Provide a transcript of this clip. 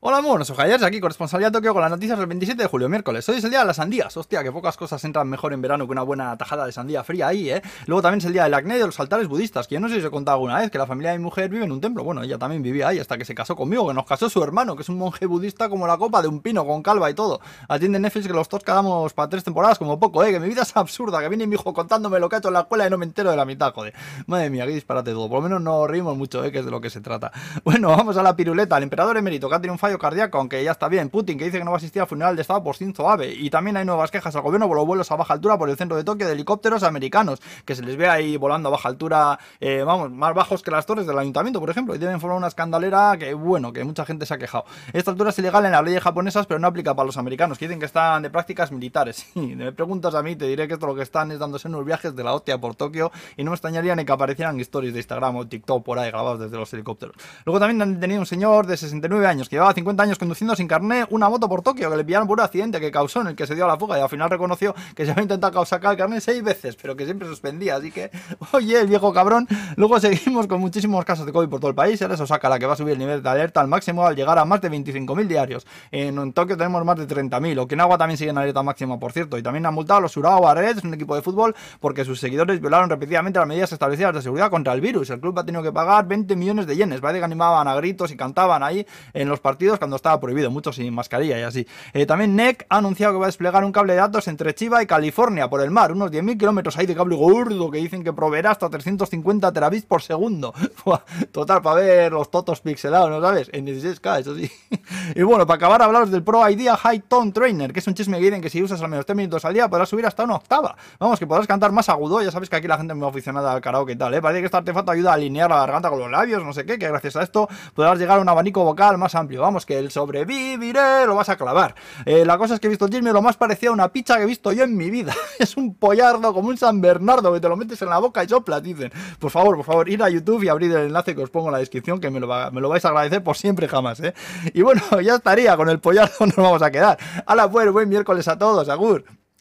Hola, buenos ojalles, aquí corresponsalía Tokio con las noticias del 27 de julio, miércoles. Hoy es el día de las sandías. Hostia, que pocas cosas entran mejor en verano que una buena tajada de sandía fría ahí, ¿eh? Luego también es el día del acné y de los altares budistas, que yo no sé si os he contado alguna vez que la familia de mi mujer vive en un templo. Bueno, ella también vivía ahí hasta que se casó conmigo, que nos casó su hermano, que es un monje budista como la copa de un pino, con calva y todo. Atiende Netflix que los dos quedamos para tres temporadas como poco, ¿eh? Que mi vida es absurda, que viene mi hijo contándome lo que ha hecho en la escuela y no me entero de la mitad, joder. Madre mía, qué disparate todo. Por lo menos no reímos mucho, ¿eh? Que es de lo que se trata. Bueno, vamos a la piruleta. El emperador emérito, que ha fallo cardíaco, aunque ya está bien. Putin, que dice que no va a asistir al funeral de Estado por Shinzo Abe. Y también hay nuevas quejas al gobierno por los vuelos a baja altura por el centro de Tokio de helicópteros americanos, que se les ve ahí volando a baja altura, eh, vamos, más bajos que las torres del ayuntamiento, por ejemplo. Y deben formar una escandalera que, bueno, que mucha gente se ha quejado. Esta altura es ilegal en las leyes japonesas, pero no aplica para los americanos, que dicen que están de prácticas militares. Y me preguntas a mí, te diré que esto lo que están es dándose unos viajes de la hostia por Tokio y no me extrañaría ni que aparecieran stories de Instagram o TikTok por ahí grabados desde los helicópteros. Luego también han tenido un señor de 69 años que llevaba 50 años conduciendo sin carné una moto por Tokio que le pillaron por un accidente que causó en el que se dio la fuga y al final reconoció que se había intentado sacar el carnet seis veces, pero que siempre suspendía. Así que, oye, el viejo cabrón. Luego seguimos con muchísimos casos de COVID por todo el país. Ahora saca la que va a subir el nivel de alerta al máximo al llegar a más de 25.000 diarios. En, Tokio tenemos más de 30.000. Okinawa también sigue en alerta máxima, por cierto. Y también han multado a los Urawa Reds, un equipo de fútbol, porque sus seguidores violaron repetidamente las medidas establecidas de seguridad contra el virus. El club ha tenido que pagar 20 millones de yenes. Parece que animaban a gritos y cantaban ahí en los partidos cuando estaba prohibido, muchos sin mascarilla y así. Eh, también NEC ha anunciado que va a desplegar un cable de datos entre Chiba y California por el mar, unos 10.000 kilómetros ahí de cable gordo que dicen que proveerá hasta 350 terabits por segundo. Total, para ver los totos pixelados, ¿no sabes? En 16K, eso sí. y bueno, para acabar, hablaros del Pro Idea High Tone Trainer, que es un chisme que dicen que si usas al menos 3 minutos al día podrás subir hasta una octava. Vamos, que podrás cantar más agudo. Ya sabes que aquí la gente es muy aficionada al karaoke y tal, ¿eh? Parece que este artefacto ayuda a alinear la garganta con los labios, no sé qué, que gracias a esto podrás llegar a un abanico vocal más amplio. Vamos, que el sobreviviré lo vas a clavar. Eh, la cosa es que he visto el chisme lo más parecido a una pizza que he visto yo en mi vida. es un pollardo como un San Bernardo que te lo metes en la boca y soplas, dicen. Por favor, por favor, ir a YouTube y abrir el enlace que os pongo en la descripción, que me lo, me lo vais a agradecer por siempre jamás, ¿eh? Y bueno, ya estaría, con el pollardo nos vamos a quedar. Hala pues, buen miércoles a todos, agur.